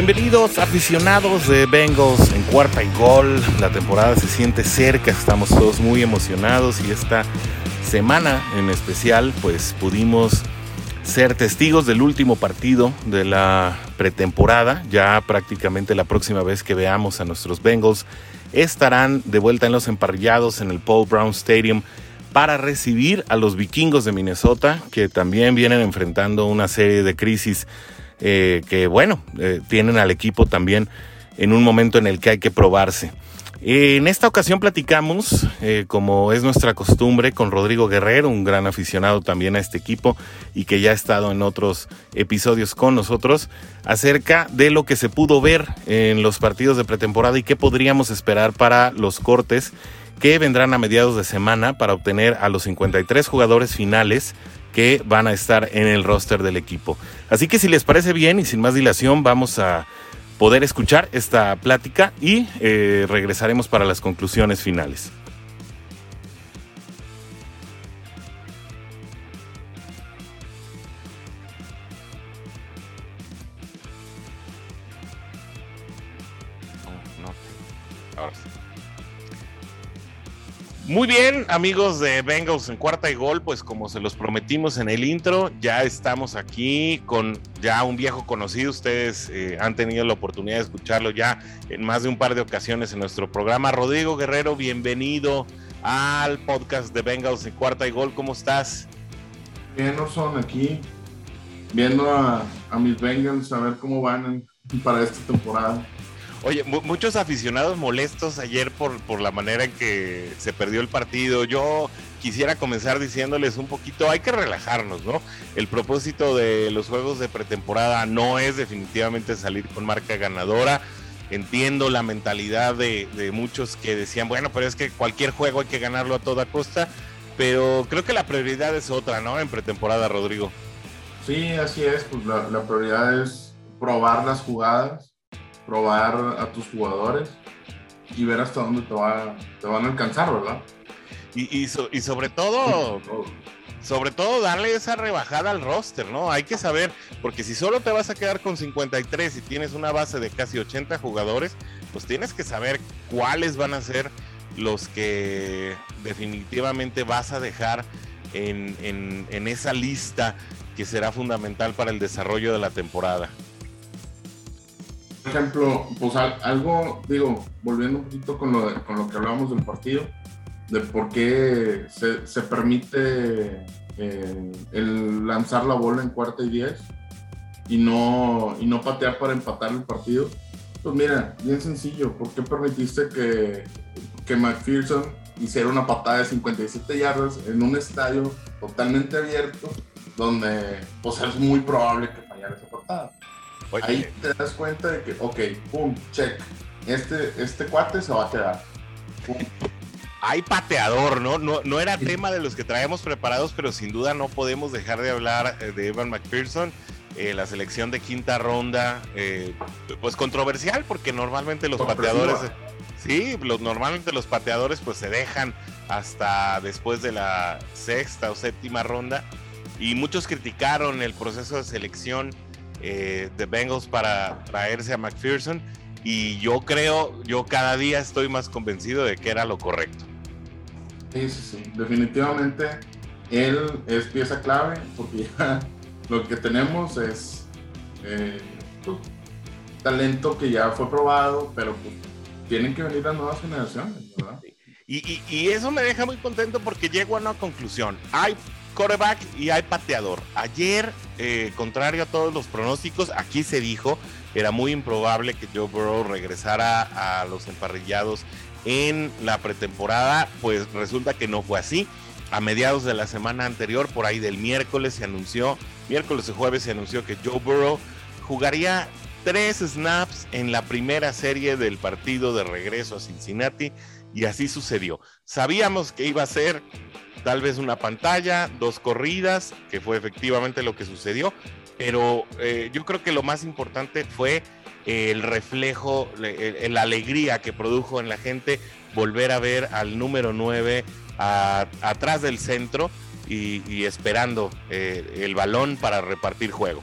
Bienvenidos aficionados de Bengals en cuarta y gol. La temporada se siente cerca, estamos todos muy emocionados y esta semana en especial pues pudimos ser testigos del último partido de la pretemporada. Ya prácticamente la próxima vez que veamos a nuestros Bengals estarán de vuelta en los emparrillados en el Paul Brown Stadium para recibir a los vikingos de Minnesota que también vienen enfrentando una serie de crisis eh, que bueno, eh, tienen al equipo también en un momento en el que hay que probarse. En esta ocasión platicamos, eh, como es nuestra costumbre, con Rodrigo Guerrero, un gran aficionado también a este equipo y que ya ha estado en otros episodios con nosotros, acerca de lo que se pudo ver en los partidos de pretemporada y qué podríamos esperar para los cortes que vendrán a mediados de semana para obtener a los 53 jugadores finales que van a estar en el roster del equipo. Así que si les parece bien y sin más dilación vamos a poder escuchar esta plática y eh, regresaremos para las conclusiones finales. Muy bien, amigos de Bengals en cuarta y gol, pues como se los prometimos en el intro, ya estamos aquí con ya un viejo conocido. Ustedes eh, han tenido la oportunidad de escucharlo ya en más de un par de ocasiones en nuestro programa. Rodrigo Guerrero, bienvenido al podcast de Bengals en cuarta y gol. ¿Cómo estás? Bien, son aquí viendo a, mis Bengals a ver cómo van para esta temporada. Oye, muchos aficionados molestos ayer por, por la manera en que se perdió el partido. Yo quisiera comenzar diciéndoles un poquito, hay que relajarnos, ¿no? El propósito de los juegos de pretemporada no es definitivamente salir con marca ganadora. Entiendo la mentalidad de, de muchos que decían, bueno, pero es que cualquier juego hay que ganarlo a toda costa, pero creo que la prioridad es otra, ¿no? En pretemporada, Rodrigo. Sí, así es, pues la, la prioridad es probar las jugadas probar a tus jugadores y ver hasta dónde te, va, te van a alcanzar, ¿verdad? Y, y, y sobre todo, sobre todo darle esa rebajada al roster, ¿no? Hay que saber, porque si solo te vas a quedar con 53 y tienes una base de casi 80 jugadores, pues tienes que saber cuáles van a ser los que definitivamente vas a dejar en, en, en esa lista que será fundamental para el desarrollo de la temporada ejemplo, pues algo, digo, volviendo un poquito con lo, con lo que hablábamos del partido, de por qué se, se permite eh, el lanzar la bola en cuarta y diez y no, y no patear para empatar el partido. Pues mira, bien sencillo, ¿por qué permitiste que, que McPherson hiciera una patada de 57 yardas en un estadio totalmente abierto donde pues es muy probable que fallara esa patada? Ahí te das cuenta de que, ok, pum, check. Este, este cuate se va a quedar. Hay pateador, ¿no? ¿no? No era tema de los que traemos preparados, pero sin duda no podemos dejar de hablar eh, de Evan McPherson. Eh, la selección de quinta ronda, eh, pues controversial, porque normalmente los pateadores, sí, los, normalmente los pateadores pues se dejan hasta después de la sexta o séptima ronda. Y muchos criticaron el proceso de selección eh, de Bengals para traerse a McPherson y yo creo, yo cada día estoy más convencido de que era lo correcto. Sí, sí, sí, definitivamente él es pieza clave porque ya lo que tenemos es eh, pues, talento que ya fue probado, pero pues, tienen que venir las nuevas generaciones, ¿verdad? Y, y, eso me deja muy contento porque llego a una conclusión. Hay quarterback y hay pateador. Ayer, eh, contrario a todos los pronósticos, aquí se dijo, era muy improbable que Joe Burrow regresara a los emparrillados en la pretemporada, pues resulta que no fue así. A mediados de la semana anterior, por ahí del miércoles, se anunció, miércoles y jueves se anunció que Joe Burrow jugaría tres snaps en la primera serie del partido de regreso a Cincinnati y así sucedió. Sabíamos que iba a ser tal vez una pantalla, dos corridas, que fue efectivamente lo que sucedió, pero eh, yo creo que lo más importante fue el reflejo, la alegría que produjo en la gente volver a ver al número 9 atrás del centro y, esperando eh, el balón para repartir juego.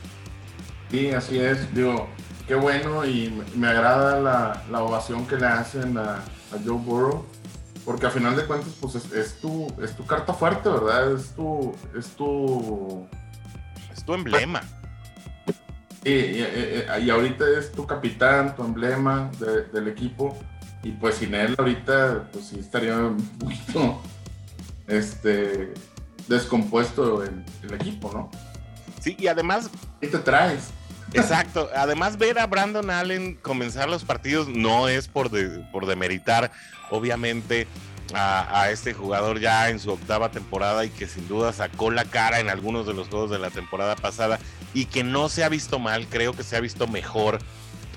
Sí, así es. Digo, qué bueno y me, agrada la, ovación que le hacen a, Joe Burrow, porque a final de cuentas pues es, tu, es tu carta fuerte, ¿verdad? Es tu... Es tu, es tu emblema. Y, y, ahorita es tu capitán, tu emblema del equipo. Y pues sin él ahorita, pues sí estaría un poquito este, descompuesto el, el equipo, ¿no? Sí, y además... ¿Qué te traes? Exacto. Además, ver a Brandon Allen comenzar los partidos no es por, por demeritar, obviamente, a, este jugador ya en su octava temporada y que sin duda sacó la cara en algunos de los juegos de la temporada pasada y que no se ha visto mal, creo que se ha visto mejor.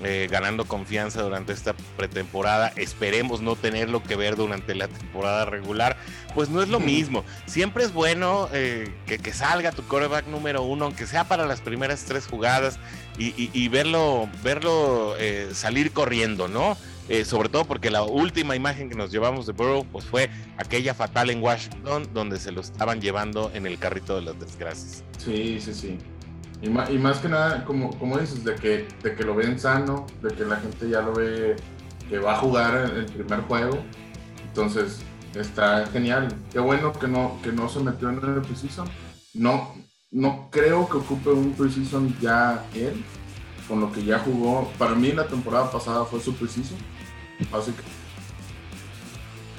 Eh, ganando confianza durante esta pretemporada. Esperemos no tenerlo que ver durante la temporada regular. Pues no es lo mismo. Siempre es bueno eh, que, salga tu coreback número uno, aunque sea para las primeras tres jugadas, y, verlo, verlo eh, salir corriendo, ¿no? Eh, sobre todo porque la última imagen que nos llevamos de Burrow pues fue aquella fatal en Washington donde se lo estaban llevando en el carrito de las desgracias. Sí, sí, sí. Y más, y más que nada, como, como dices, de que, de que lo ven sano, de que la gente ya lo ve que va a jugar el primer juego. Entonces, está genial. Qué bueno que no, que no se metió en el preseason. No, no creo que ocupe un preseason ya él, con lo que ya jugó. Para mí la temporada pasada fue su preseason Así que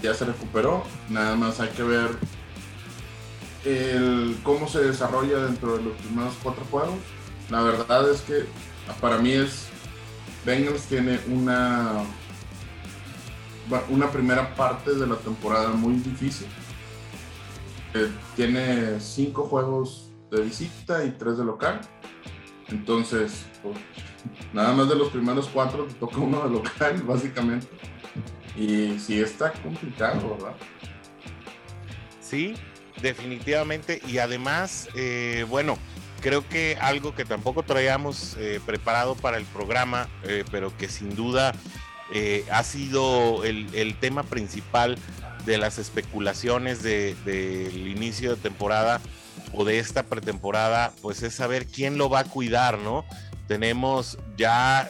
ya se recuperó. Nada más hay que ver el, cómo se desarrolla dentro de los primeros cuatro juegos. La verdad es que para mí es Bengals tiene una una primera parte de la temporada muy difícil. Eh, tiene cinco juegos de visita y tres de local. Entonces, pues, Nada más de los primeros cuatro te toca uno de local, básicamente. Y sí está complicado, ¿verdad? Sí, definitivamente. Y además, eh, bueno, creo que algo que tampoco traíamos eh, preparado para el programa, eh, pero que sin duda ha sido el, tema principal de las especulaciones del de, inicio de temporada o de esta pretemporada, pues es saber quién lo va a cuidar, ¿no? Tenemos ya,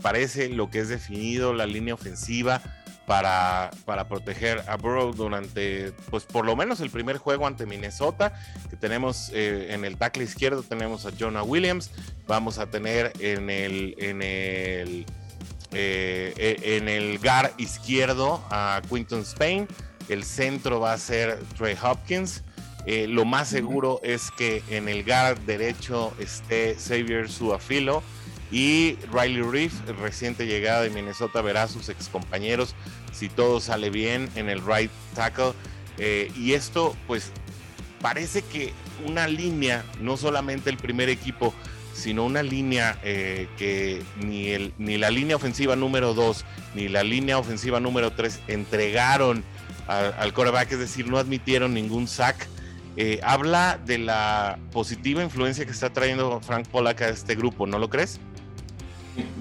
parece lo que es definido, la línea ofensiva para, para, proteger a Burrow durante, pues por lo menos el primer juego ante Minnesota, que tenemos eh, en el tackle izquierdo, tenemos a Jonah Williams, vamos a tener en el, en el, eh, e, en el GAR izquierdo a Quinton Spain, el centro va a ser Trey Hopkins, eh, lo más seguro es que en el guard derecho esté Xavier Suafilo y Riley Reef, reciente llegada de Minnesota, verá a sus excompañeros si todo sale bien en el right tackle. Eh, y esto, pues, parece que una línea, no solamente el primer equipo, sino una línea eh, que ni, el, ni la línea ofensiva número 2 ni la línea ofensiva número 3 entregaron al, coreback, es decir, no admitieron ningún sack. Eh, habla de la positiva influencia que está trayendo Frank Pollack a este grupo, ¿no lo crees?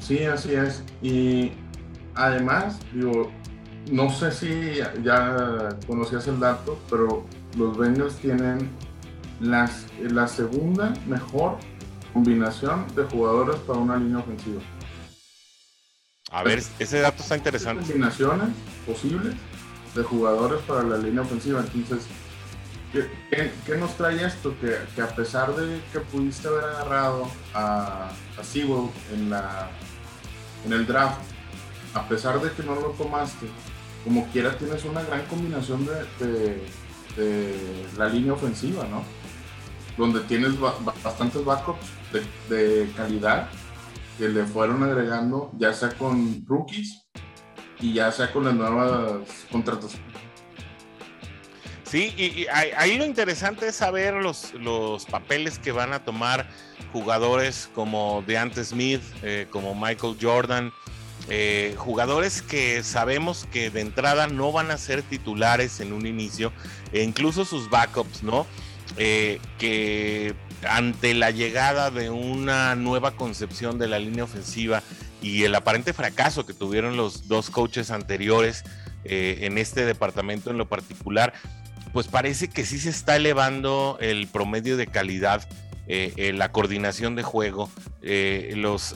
Sí, así es. Y además, digo, no sé si ya conocías el dato, pero los Bengals tienen las, la segunda mejor combinación de jugadores para una línea ofensiva. A ver, ese dato está interesante. Combinaciones posibles de jugadores para la línea ofensiva. Entonces, ¿Qué, nos trae esto? Que, a pesar de que pudiste haber agarrado a, a en, la, en el draft, a pesar de que no lo tomaste, como quiera tienes una gran combinación de, la línea ofensiva, ¿no? Donde tienes bastantes backups de, calidad que le fueron agregando, ya sea con rookies y ya sea con las nuevas contrataciones Sí, y, ahí lo interesante es saber los, los papeles que van a tomar jugadores como DeAnte Smith, eh, como Michael Jordan, eh, jugadores que sabemos que de entrada no van a ser titulares en un inicio, e incluso sus backups, ¿no? Eh, que ante la llegada de una nueva concepción de la línea ofensiva y el aparente fracaso que tuvieron los dos coaches anteriores en este departamento en lo particular, pues parece que sí se está elevando el promedio de calidad la coordinación de juego, los,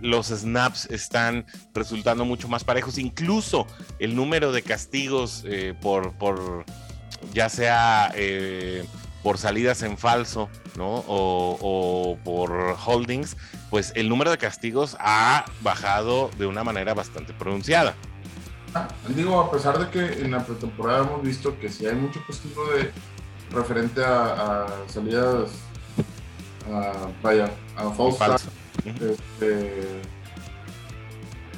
los snaps están resultando mucho más parejos, incluso el número de castigos por, por ya sea por salidas en falso, ¿no? O, por holdings, pues el número de castigos ha bajado de una manera bastante pronunciada. Ah, digo, a pesar de que en la pretemporada hemos visto que sí hay mucho castigo de referente a, salidas, a, vaya, a. Este,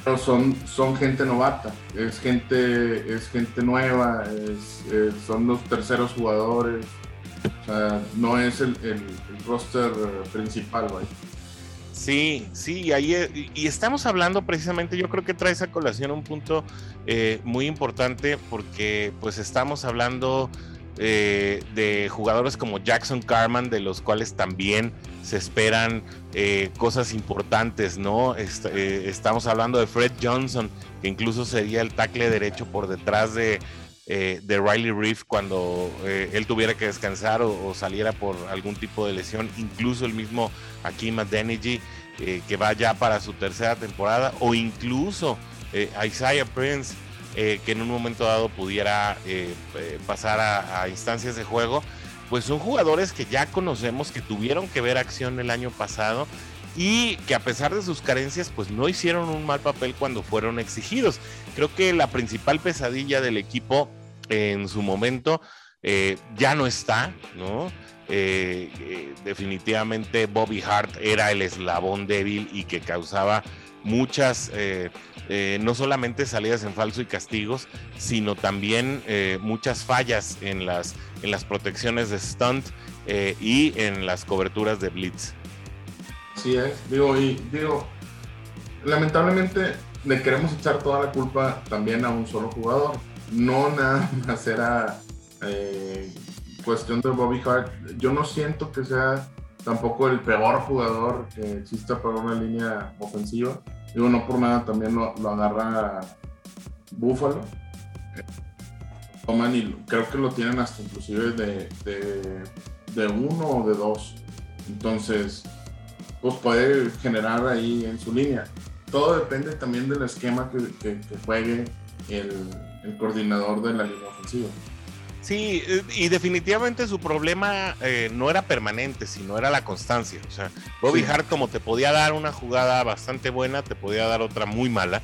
pero son, son gente novata, es gente, es gente nueva, son los terceros jugadores, o sea, no es el, roster principal, güey. Sí, sí, ahí, y estamos hablando precisamente, yo creo que trae esa colación un punto eh, muy importante porque pues estamos hablando eh, de jugadores como Jackson Carman, de los cuales también se esperan eh, cosas importantes, ¿no? estamos hablando de Fred Johnson, que incluso sería el tackle derecho por detrás de eh, de Riley Reef cuando eh, él tuviera que descansar o, saliera por algún tipo de lesión, incluso el mismo Akeem Adeniji eh, que va ya para su tercera temporada, o incluso Isaiah Prince que en un momento dado pudiera pasar a, instancias de juego, pues son jugadores que ya conocemos, que tuvieron que ver acción el año pasado y que a pesar de sus carencias, pues no hicieron un mal papel cuando fueron exigidos. Creo que la principal pesadilla del equipo en su momento eh, ya no está, ¿no? Eh, eh, definitivamente Bobby Hart era el eslabón débil y que causaba muchas, no solamente salidas en falso y castigos, sino también muchas fallas en las, en las protecciones de stunt y en las coberturas de blitz. Así es, digo, y digo, lamentablemente le queremos echar toda la culpa también a un solo jugador. No nada más era eh, cuestión de Bobby Hart. Yo no siento que sea tampoco el peor jugador que exista para una línea ofensiva. Digo, no por nada también lo, agarra Buffalo. Toman y creo que lo tienen hasta inclusive de, de, de uno o de dos. Entonces, pues puede generar ahí en su línea. Todo depende también del esquema que, juegue el, coordinador de la línea ofensiva. Sí, y definitivamente su problema eh, no era permanente, sino era la constancia. O sea, Bobby Hart como te podía dar una jugada bastante buena, te podía dar otra muy mala.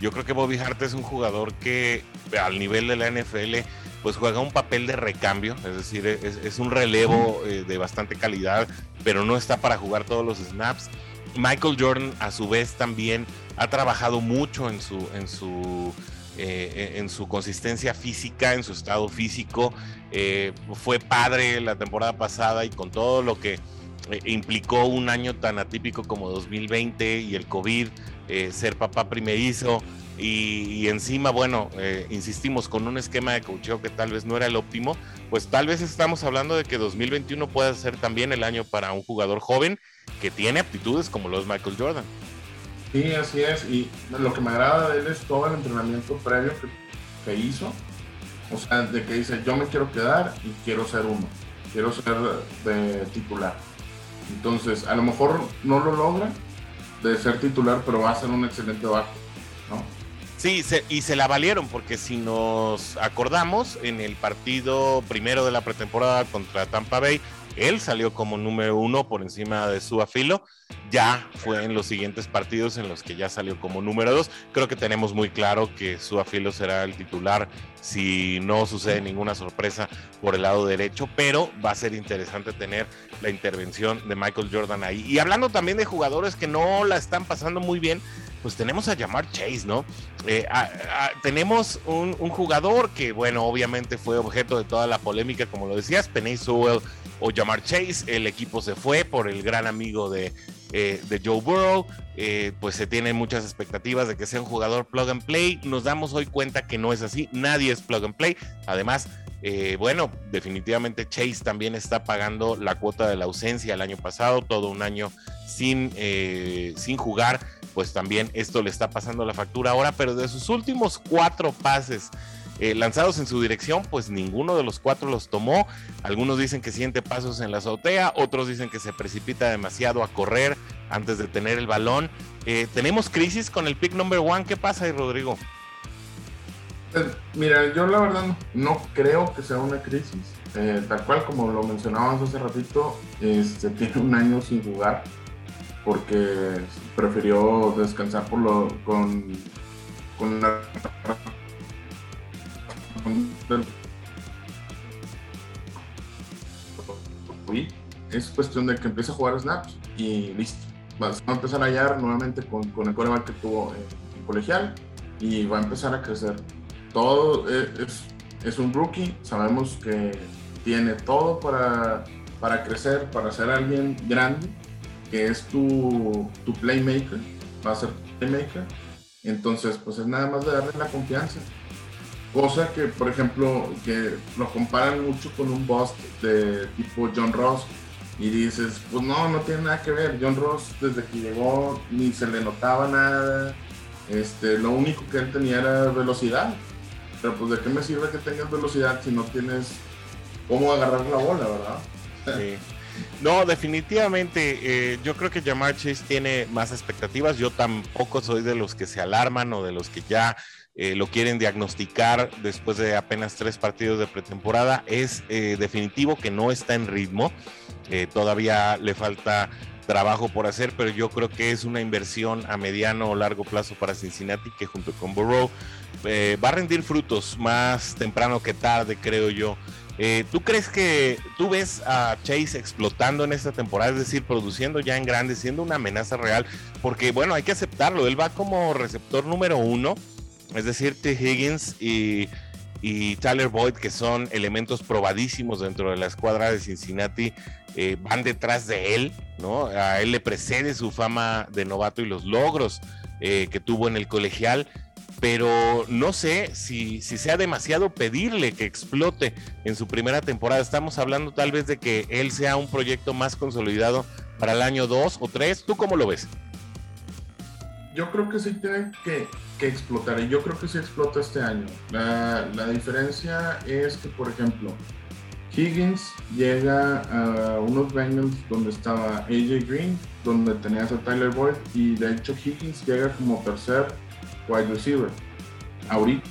Yo creo que Bobby Hart es un jugador que al nivel de la NFL pues juega un papel de recambio, es decir, es, un relevo eh, de bastante calidad, pero no está para jugar todos los snaps. Michael Jordan a su vez también ha trabajado mucho en su, en su, eh, en su consistencia física, en su estado físico. Eh, fue padre la temporada pasada y con todo lo que implicó un año tan atípico como 2020 y el COVID, ser papá primerizo, y, encima, bueno, eh, insistimos con un esquema de cocheo que tal vez no era el óptimo, pues tal vez estamos hablando de que 2021 pueda ser también el año para un jugador joven que tiene aptitudes como los Michael Jordan. Sí, así es, y lo que me agrada de él es todo el entrenamiento previo que, hizo, o sea, de que dice, yo me quiero quedar y quiero ser uno, quiero ser de titular. Entonces, a lo mejor no lo logra de ser titular, pero va a ser un excelente bajo, ¿no? Sí, y se la valieron porque si nos acordamos, en el partido primero de la pretemporada contra Tampa Bay, él salió como número uno por encima de su afilo. Ya fue en los siguientes partidos en los que ya salió como número dos. Creo que tenemos muy claro que su afilo será el titular si no sucede ninguna sorpresa por el lado derecho, pero va a ser interesante tener la intervención de Michael Jordan ahí. Y hablando también de jugadores que no la están pasando muy bien, pues tenemos a llamar Chase, ¿no? Eh, tenemos un, jugador que, bueno, obviamente fue objeto de toda la polémica, como lo decías, Penny Sewell o Jamar Chase. El equipo se fue por el gran amigo de, eh, Joe Burrow. Eh, pues se tienen muchas expectativas de que sea un jugador plug and play. Nos damos hoy cuenta que no es así. Nadie es plug and play. Además, bueno, definitivamente Chase también está pagando la cuota de la ausencia el año pasado, todo un año sin, sin jugar pues también esto le está pasando la factura ahora, pero de sus últimos cuatro pases eh, lanzados en su dirección, pues ninguno de los cuatro los tomó. Algunos dicen que siente pasos en la azotea, otros dicen que se precipita demasiado a correr antes de tener el balón. Eh, tenemos crisis con el pick number one. ¿Qué pasa ahí, Rodrigo? Pues, mira, yo la verdad no creo que sea una crisis. Eh, tal cual como lo mencionábamos hace ratito, este, tiene un año sin jugar porque prefirió descansar por lo, con, con la es cuestión de que empiece a jugar snaps y listo. Va a empezar a hallar nuevamente con, el coreback que tuvo en, colegial y va a empezar a crecer. Todo es, es, un rookie, sabemos que tiene todo para, para crecer, para ser alguien grande, que es tu, tu playmaker, va a ser tu playmaker. Entonces, pues es nada más de darle la confianza. Cosa que, por ejemplo, que lo comparan mucho con un boss de tipo John Ross. Y dices, pues no, no tiene nada que ver. John Ross desde que llegó ni se le notaba nada. Este, lo único que él tenía era velocidad. Pero pues de qué me sirve que tengas velocidad si no tienes cómo agarrar la bola, ¿verdad? Sí. No, definitivamente. Eh, yo creo que Jamar Chase tiene más expectativas. Yo tampoco soy de los que se alarman o de los que ya eh, lo quieren diagnosticar después de apenas tres partidos de pretemporada. Es eh, definitivo que no está en ritmo. todavía le falta trabajo por hacer, pero yo creo que es una inversión a mediano o largo plazo para Cincinnati que junto con Burrow va a rendir frutos más temprano que tarde, creo yo. Eh, ¿Tú crees que tú ves a Chase explotando en esta temporada, es decir, produciendo ya en grande, siendo una amenaza real? Porque bueno, hay que aceptarlo, él va como receptor número uno, es decir, T. Higgins y, Tyler Boyd, que son elementos probadísimos dentro de la escuadra de Cincinnati, eh, van detrás de él, ¿no? A él le precede su fama de novato y los logros eh, que tuvo en el colegial pero no sé si, sea demasiado pedirle que explote en su primera temporada. Estamos hablando tal vez de que él sea un proyecto más consolidado para el año 2 o 3. ¿Tú cómo lo ves? Yo creo que sí tiene que, explotar y yo creo que sí explota este año. La, la diferencia es que, por ejemplo, Higgins llega a unos Bengals donde estaba AJ Green, donde tenías a Tyler Boyd y de hecho Higgins llega como tercer wide receiver. Ahorita,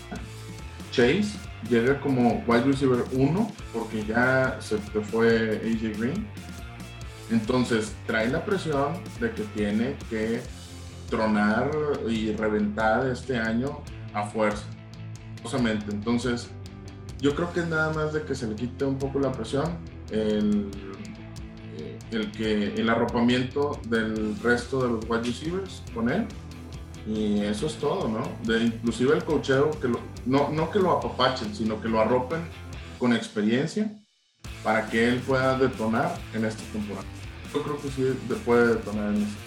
Chase llega como wide receiver 1 porque ya se fue AJ Green. Entonces trae la presión de que tiene que tronar y reventar este año a fuerza. Entonces, yo creo que es nada más de que se le quite un poco la presión, el, eh, el, que, el arropamiento del resto de los wide receivers con él y eso es todo, ¿no? Inclusive el cocheo, que no, no que lo apapachen, sino que lo arropen con experiencia para que él pueda detonar en esta temporada. Yo creo que sí puede detonar en esta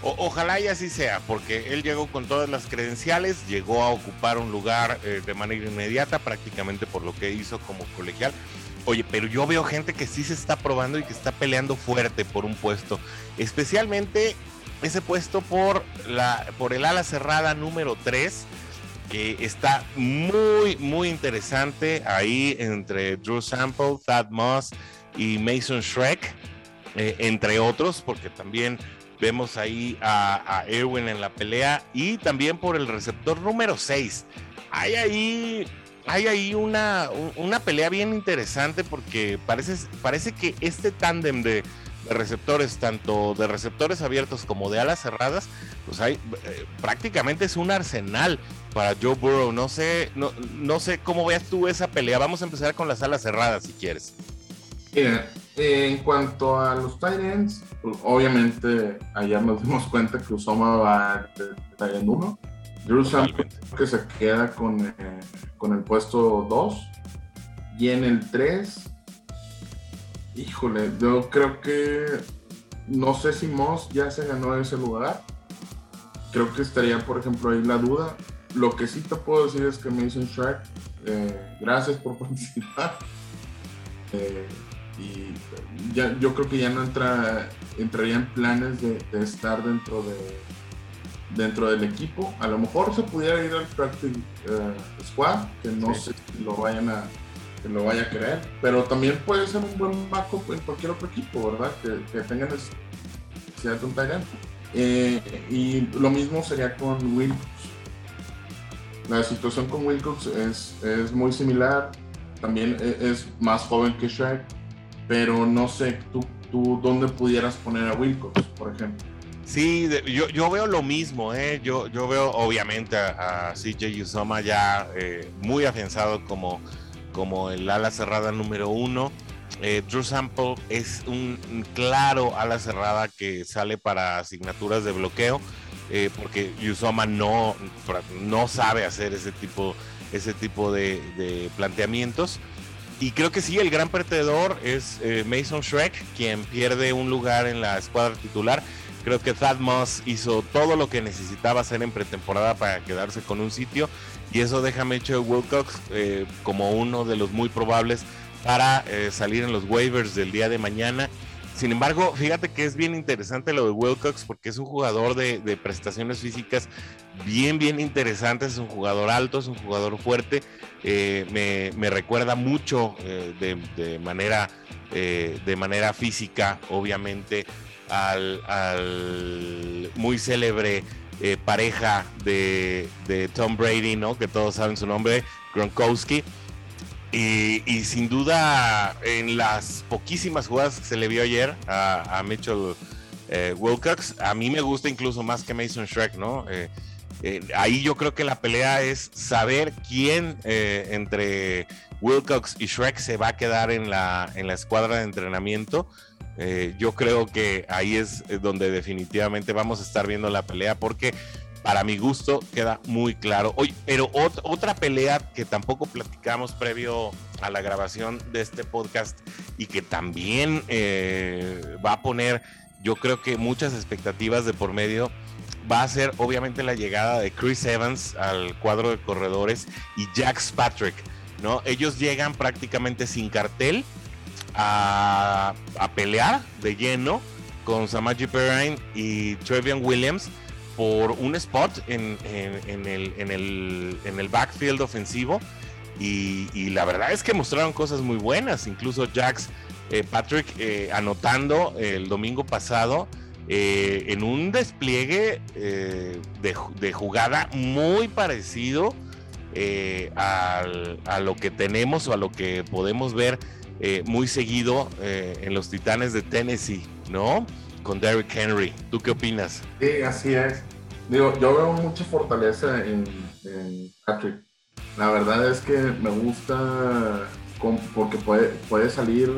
temporada. ojalá y así sea, porque él llegó con todas las credenciales, llegó a ocupar un lugar eh, de manera inmediata, prácticamente por lo que hizo como colegial. Oye, pero yo veo gente que sí se está probando y que está peleando fuerte por un puesto, especialmente ese puesto por, la, por el ala cerrada número 3, que está muy, muy interesante ahí entre Drew Sample, Thad Moss y Mason Shrek, eh, entre otros, porque también vemos ahí a, a, Erwin en la pelea y también por el receptor número 6. Hay ahí, hay ahí una, una pelea bien interesante porque parece, parece que este tándem de receptores, tanto de receptores abiertos como de alas cerradas, pues hay eh, prácticamente es un arsenal para Joe Burrow. No sé, no, no sé cómo veas tú esa pelea. Vamos a empezar con las alas cerradas si quieres. Mira, en cuanto a los Titans, pues, obviamente ayer nos dimos cuenta que Usoma va de en 1. Jerusalem que se queda con, eh, con el puesto 2. Y en el 3 Híjole, yo creo que no sé si Moss ya se ganó ese lugar. Creo que estaría, por ejemplo, ahí la duda. Lo que sí te puedo decir es que Mason Shark, eh, gracias por participar. Eh, y yo creo que ya no entra, entraría en planes de, estar dentro de, dentro del equipo. A lo mejor se pudiera ir al practice eh, squad, que no sé si lo vayan a que lo vaya a querer, pero también puede ser un buen backup en cualquier otro equipo, ¿verdad? Que, que tenga necesidad de un talento. Eh, y lo mismo sería con Wilcox. La situación con Wilcox es, es muy similar, también e, es, más joven que Shrek, pero no sé, tú, tú dónde pudieras poner a Wilcox, por ejemplo. Sí, yo, yo veo lo mismo, ¿eh? yo, yo veo obviamente a, CJ Usoma ya eh, muy afianzado como, como el ala cerrada número uno. Eh, Drew Sample es un claro ala cerrada que sale para asignaturas de bloqueo, eh, porque Usoma no, no sabe hacer ese tipo, ese tipo de, de planteamientos. Y creo que sí, el gran perdedor es Mason Shrek, quien pierde un lugar en la escuadra titular Creo que Thad Moss hizo todo lo que necesitaba hacer en pretemporada para quedarse con un sitio y eso deja a Mitchell Wilcox eh, como uno de los muy probables para eh, salir en los waivers del día de mañana. Sin embargo, fíjate que es bien interesante lo de Wilcox porque es un jugador de, prestaciones físicas bien, bien interesante. Es un jugador alto, es un jugador fuerte. Eh, me, recuerda mucho de, manera, de manera física, obviamente, al, muy célebre eh, pareja de, Tom Brady, ¿no? Que todos saben su nombre, Gronkowski. Y, sin duda, en las poquísimas jugadas que se le vio ayer a, Mitchell eh, Wilcox, a mí me gusta incluso más que Mason Shrek, ¿no? Eh, ahí yo creo que la pelea es saber quién entre Wilcox y Shrek se va a quedar en la, en la escuadra de entrenamiento eh, yo creo que ahí es eh, donde definitivamente vamos a estar viendo la pelea porque para mi gusto queda muy claro. Oye, pero otra pelea que tampoco platicamos previo a la grabación de este podcast y que también eh, va a poner, yo creo que muchas expectativas de por medio, va a ser obviamente la llegada de Chris Evans al cuadro de corredores y Jax Patrick, ¿no? Ellos llegan prácticamente sin cartel a, pelear de lleno con Samaji Perrine y Trevian Williams por un spot en, el, en, el, backfield ofensivo. Y, la verdad es que mostraron cosas muy buenas. Incluso Jax eh, Patrick eh, anotando el domingo pasado eh, en un despliegue de, jugada muy parecido a lo que tenemos o a lo que podemos ver muy seguido en los Titanes de Tennessee, ¿no? Con Derrick Henry. ¿Tú qué opinas? Sí, así es. Digo, yo veo mucha fortaleza en, Patrick. La verdad es que me gusta porque puede, puede salir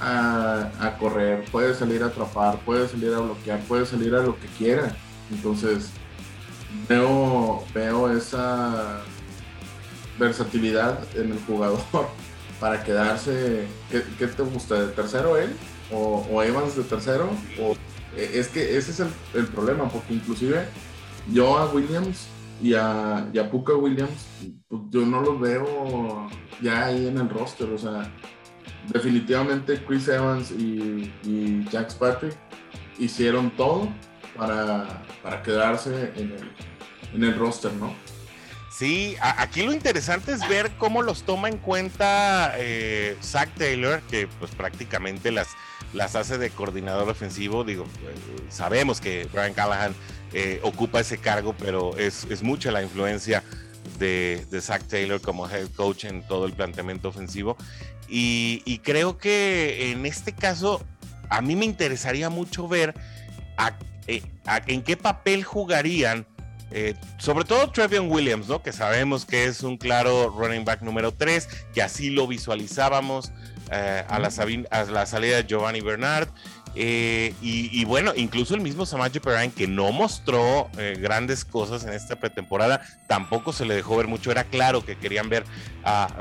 a, correr, puede salir a atrapar, puede salir a bloquear, puede salir a lo que quiera. Entonces, veo, veo esa versatilidad en el jugador para quedarse. ¿Qué, te gusta? ¿De tercero él? ¿O, Evans de tercero? O, eh, es que ese es el, problema, porque inclusive yo a Williams y a, y Puka Williams, pues yo no los veo ya ahí en el roster. O sea, definitivamente Chris Evans y, y Jack Patrick hicieron todo para, para quedarse en el, en el roster, ¿no? Sí, aquí lo interesante es ver cómo los toma en cuenta eh, Zach Taylor, que pues prácticamente las, las hace de coordinador ofensivo. Digo, eh, sabemos que Brian Callahan eh, ocupa ese cargo, pero es, mucha la influencia de, de, Zach Taylor como head coach en todo el planteamiento ofensivo. Y, creo que en este caso, a mí me interesaría mucho ver en qué papel jugarían eh, sobre todo Trevion Williams, ¿no? Que sabemos que es un claro running back número 3, que así lo visualizábamos eh, a, la a, la salida de Giovanni Bernard. Eh, y, bueno, incluso el mismo Samaje Perrine, que no mostró grandes cosas en esta pretemporada, tampoco se le dejó ver mucho. Era claro que querían ver,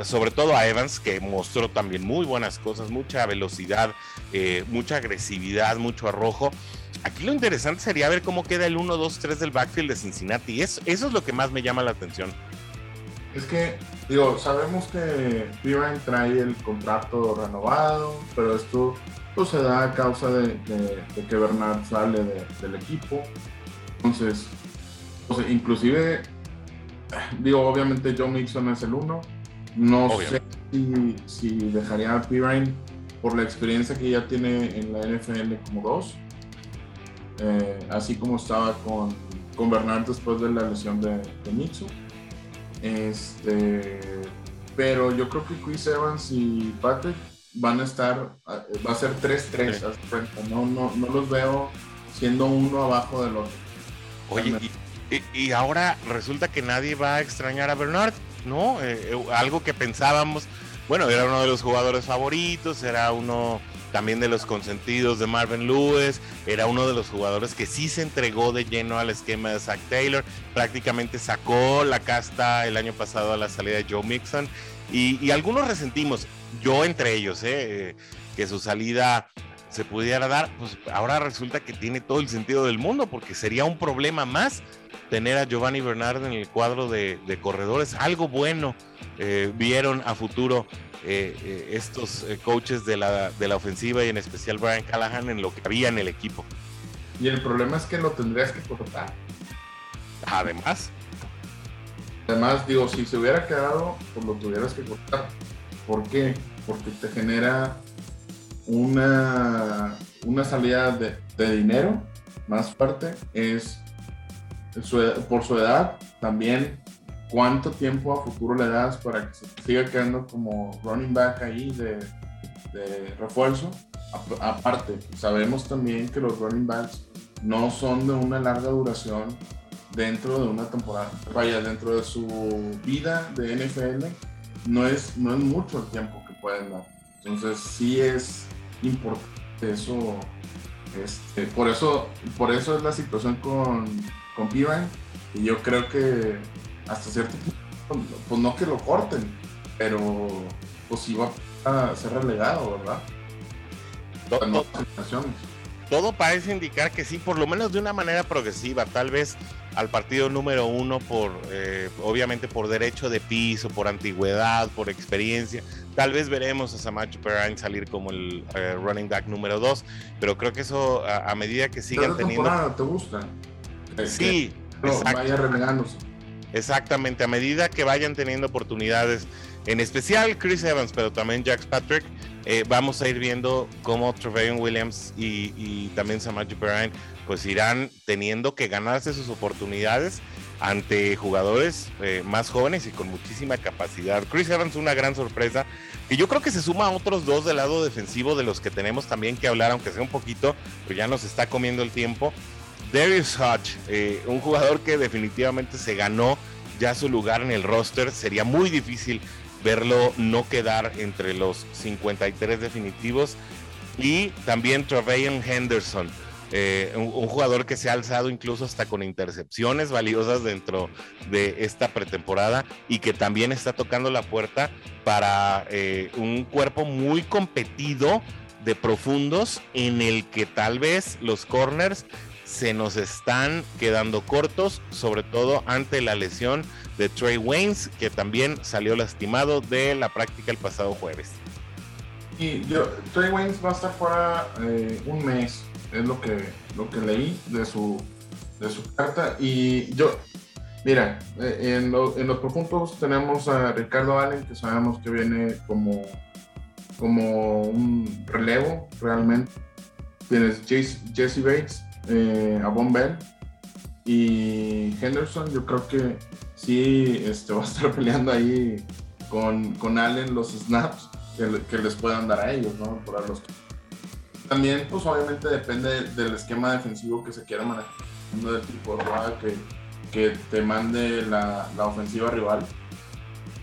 sobre todo a Evans, que mostró también muy buenas cosas, mucha velocidad, mucha agresividad, mucho arrojo. Aquí lo interesante sería ver cómo queda el 1, 2, 3 del backfield de Cincinnati. Eso es lo que más me llama la atención. Es que, digo, sabemos que Piran trae el contrato renovado, pero esto pues, se da a causa de, que Bernard sale del equipo. Entonces, inclusive, digo, obviamente Joe Mixon es el uno. No sé si, si, dejaría a Pirine por la experiencia que ya tiene en la NFL como dos. Eh, así como estaba con, con Bernard después de la lesión de, de Mixon. Este, pero yo creo que Chris Evans y Patrick van a estar, va a ser 3-3 no, no, no los veo siendo uno abajo del otro. Oye, y, ahora resulta que nadie va a extrañar a Bernard, ¿no? Eh, eh, algo que pensábamos, bueno, era uno de los jugadores favoritos, era uno también de los consentidos de Marvin Lewis, era uno de los jugadores que sí se entregó de lleno al esquema de Zach Taylor, prácticamente sacó la casta el año pasado a la salida de Joe Mixon y, algunos resentimos, yo entre ellos, eh, que su salida se pudiera dar, pues ahora resulta que tiene todo el sentido del mundo, porque sería un problema más tener a Giovanni Bernard en el cuadro de, corredores. Algo bueno eh, vieron a futuro eh, eh, estos coaches de la, de la ofensiva y en especial Brian Callahan en lo que había en el equipo. Y el problema es que lo tendrías que cortar. Además. Además, digo, si se hubiera quedado, pues lo tuvieras que cortar. ¿Por qué? Porque te genera una, una salida de, dinero más fuerte, es por su edad, también cuánto tiempo a futuro le das para que se siga quedando como running back ahí de, refuerzo. aparte, sabemos también que los running backs no son de una larga duración dentro de una temporada. Vaya, dentro de su vida de NFL, no es, no es mucho el tiempo que pueden dar. Entonces sí es importante eso. Este, por eso, por eso es la situación con, con Pivan. Y yo creo que hasta cierto punto, pues no que lo corten, pero pues va a ser relegado, ¿verdad? Todo, todo parece indicar que sí, por lo menos de una manera progresiva, tal vez al partido número uno por, eh, obviamente por derecho de piso, por antigüedad, por experiencia. Tal vez veremos a Samacho Perrine salir como el eh, running back número dos, pero creo que eso a, medida que sigan teniendo... ¿Te gusta? Sí, vaya relegándose. Exactamente, a medida que vayan teniendo oportunidades, en especial Chris Evans, pero también Jack Patrick, eh, vamos a ir viendo cómo Trevelyan Williams y, también Samaje Perrine pues irán teniendo que ganarse sus oportunidades ante jugadores eh, más jóvenes y con muchísima capacidad. Chris Evans una gran sorpresa que yo creo que se suma a otros dos del lado defensivo de los que tenemos también que hablar, aunque sea un poquito, pero ya nos está comiendo el tiempo. Darius Hodge, eh, un jugador que definitivamente se ganó ya su lugar en el roster. Sería muy difícil verlo no quedar entre los 53 definitivos. Y también Trevelyan Henderson eh, un, jugador que se ha alzado incluso hasta con intercepciones valiosas dentro de esta pretemporada y que también está tocando la puerta para eh, un cuerpo muy competido de profundos en el que tal vez los corners se nos están quedando cortos, sobre todo ante la lesión de Trey Waynes, que también salió lastimado de la práctica el pasado jueves. Y yo, Trey Waynes va a estar fuera eh, un mes es lo que, lo que leí de su, de su carta. Y yo, mira, eh, en, en, los profundos tenemos a Ricardo Allen, que sabemos que viene como, como un relevo realmente. Tienes Jesse Bates, eh, a Von y Henderson. Yo creo que sí este, va a estar peleando ahí con, con Allen los snaps que, que, les puedan dar a ellos, ¿no? Por los también, pues obviamente depende del esquema defensivo que se quiera manejar, del tipo de jugada que, que te mande la, la, ofensiva rival.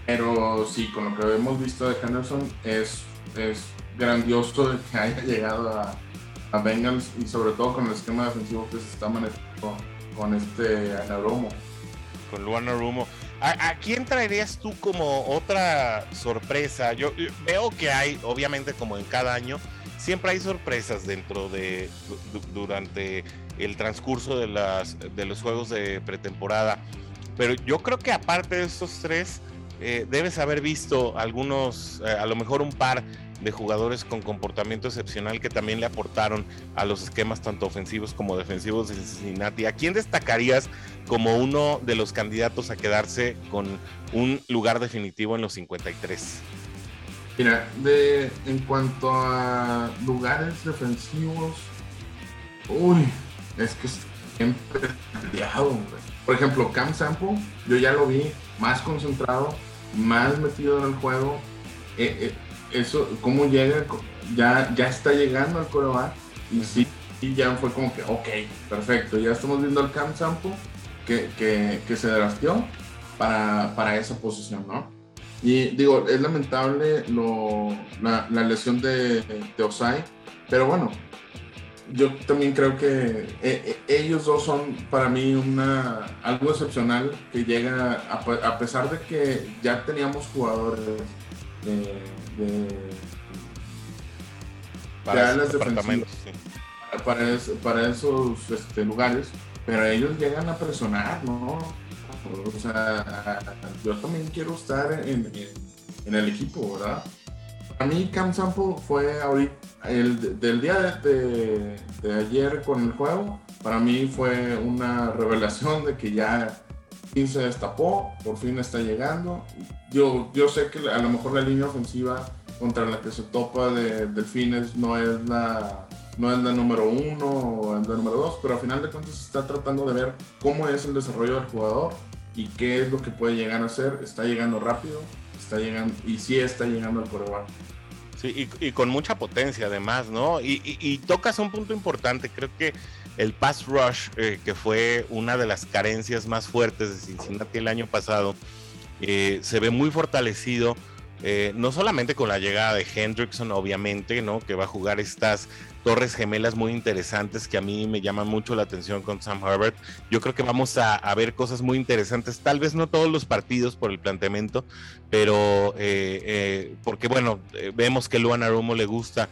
Pero sí, con lo que hemos visto de Henderson, es, es grandioso que haya llegado a, a Bengals y sobre todo con el esquema defensivo que se está manejando con este Anarumo. Con Luan Anarumo. ¿A, ¿A, quién traerías tú como otra sorpresa? yo, veo que hay, obviamente como en cada año, siempre hay sorpresas dentro de durante el transcurso de las de los juegos de pretemporada. Pero yo creo que aparte de estos tres, eh, debes haber visto algunos, eh, a lo mejor un par de jugadores con comportamiento excepcional que también le aportaron a los esquemas tanto ofensivos como defensivos de Cincinnati. ¿A quién destacarías como uno de los candidatos a quedarse con un lugar definitivo en los 53? Mira, de, en cuanto a lugares defensivos, uy, es que siempre Por ejemplo, Cam Sample, yo ya lo vi más concentrado, más metido en el juego. Eh, eh, eso, cómo llega, ya, ya está llegando al coreback y sí, y ya fue como que, ok, perfecto, ya estamos viendo al Cam Sampo que, que, que se drastió para, para, esa posición, ¿no? Y digo, es lamentable lo, la, la, lesión de, de Osai, pero bueno, yo también creo que eh, eh, ellos dos son para mí una, algo excepcional que llega a, a pesar de que ya teníamos jugadores de, para, para, esos este, lugares, pero ellos llegan a presionar, ¿no? O sea, yo también quiero estar en, en, el equipo, ¿verdad? Para mí Cam Sample fue ahorita, el, del día de, ayer con el juego, para mí fue una revelación de que ya fin se destapó, por fin está llegando. Yo, yo sé que a lo mejor la línea ofensiva contra la que se topa de Delfines no es la, no es la número uno o es la número dos, pero al final de cuentas está tratando de ver cómo es el desarrollo del jugador y qué es lo que puede llegar a ser. Está llegando rápido, está llegando y sí está llegando al coreback. Sí, y, con mucha potencia además, ¿no? Y, tocas un punto importante, creo que el pass rush, eh, que fue una de las carencias más fuertes de Cincinnati el año pasado, eh, se ve muy fortalecido. Eh, no solamente con la llegada de Hendrickson, obviamente, ¿no? Que va a jugar estas torres gemelas muy interesantes que a mí me llaman mucho la atención con Sam Herbert. Yo creo que vamos a, ver cosas muy interesantes, tal vez no todos los partidos por el planteamiento, pero porque bueno, vemos que Luan Arumo le gusta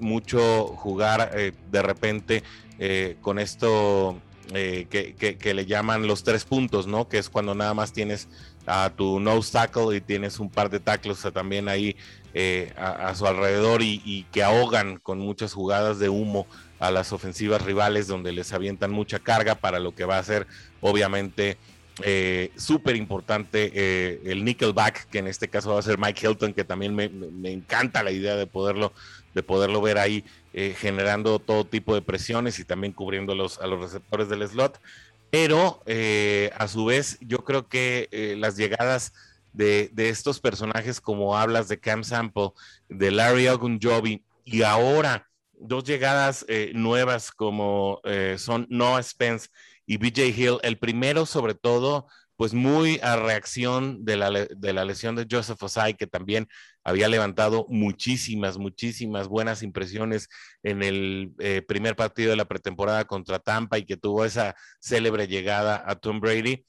mucho jugar de repente eh, con esto eh, que, le llaman los tres puntos, ¿no? Que es cuando nada más tienes a tu nose tackle y tienes un par de tackles también ahí eh, a, su alrededor y, que ahogan con muchas jugadas de humo a las ofensivas rivales donde les avientan mucha carga para lo que va a ser obviamente súper importante el nickelback que en este caso va a ser Mike Hilton que también me, me encanta la idea de poderlo de poderlo ver ahí eh, generando todo tipo de presiones y también cubriendo los, a los receptores del slot. Pero eh, a su vez, yo creo que eh, las llegadas de, de, estos personajes, como hablas de Cam Sample, de Larry Ogunjobi, y ahora dos llegadas nuevas como son Noah Spence y BJ Hill, el primero sobre todo pues muy a reacción de la, de la lesión de Joseph Osai, que también había levantado muchísimas, muchísimas buenas impresiones en el eh, primer partido de la pretemporada contra Tampa y que tuvo esa célebre llegada a Tom Brady.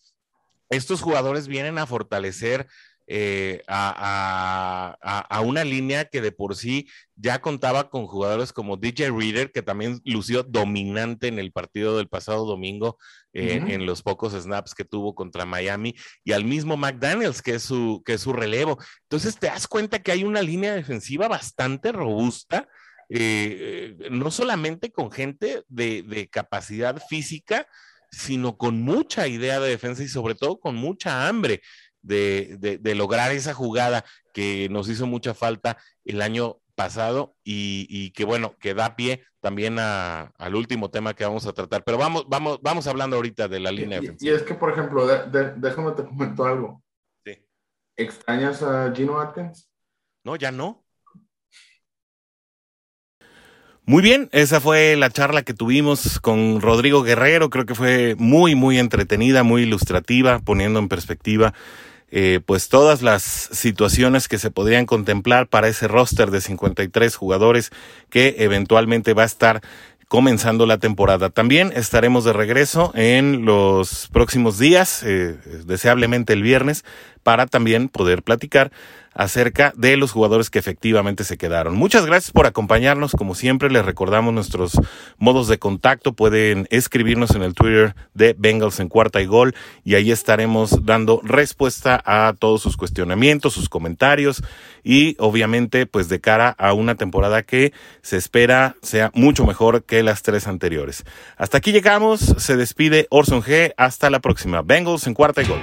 Estos jugadores vienen a fortalecer eh, a, una línea que de por sí ya contaba con jugadores como DJ Reader, que también lució dominante en el partido del pasado domingo, eh, en los pocos snaps que tuvo contra Miami, y al mismo McDaniels, que es, su, que es su relevo. Entonces te das cuenta que hay una línea defensiva bastante robusta. Eh, no solamente con gente de, de capacidad física, sino con mucha idea de defensa y sobre todo con mucha hambre de, lograr esa jugada que nos hizo mucha falta el año pasado y, que bueno, que da pie también al último tema que vamos a tratar. Pero vamos, vamos, vamos hablando ahorita de la línea. Y, y es que, por ejemplo, déjame te comento algo. Sí. ¿Extrañas a Gino Atkins? No, ya no. Muy bien, esa fue la charla que tuvimos con Rodrigo Guerrero. Creo que fue muy, muy entretenida, muy ilustrativa, poniendo en perspectiva eh, pues todas las situaciones que se podrían contemplar para ese roster de 53 jugadores que eventualmente va a estar comenzando la temporada. También estaremos de regreso en los próximos días, eh, deseablemente el viernes, para también poder platicar acerca de los jugadores que efectivamente se quedaron. Muchas gracias por acompañarnos. Como siempre, les recordamos nuestros modos de contacto. Pueden escribirnos en el Twitter de Bengals en cuarta y gol y ahí estaremos dando respuesta a todos sus cuestionamientos, sus comentarios y obviamente pues de cara a una temporada que se espera sea mucho mejor que las tres anteriores. Hasta aquí llegamos. Se despide Orson G. Hasta la próxima. Bengals en cuarta y gol.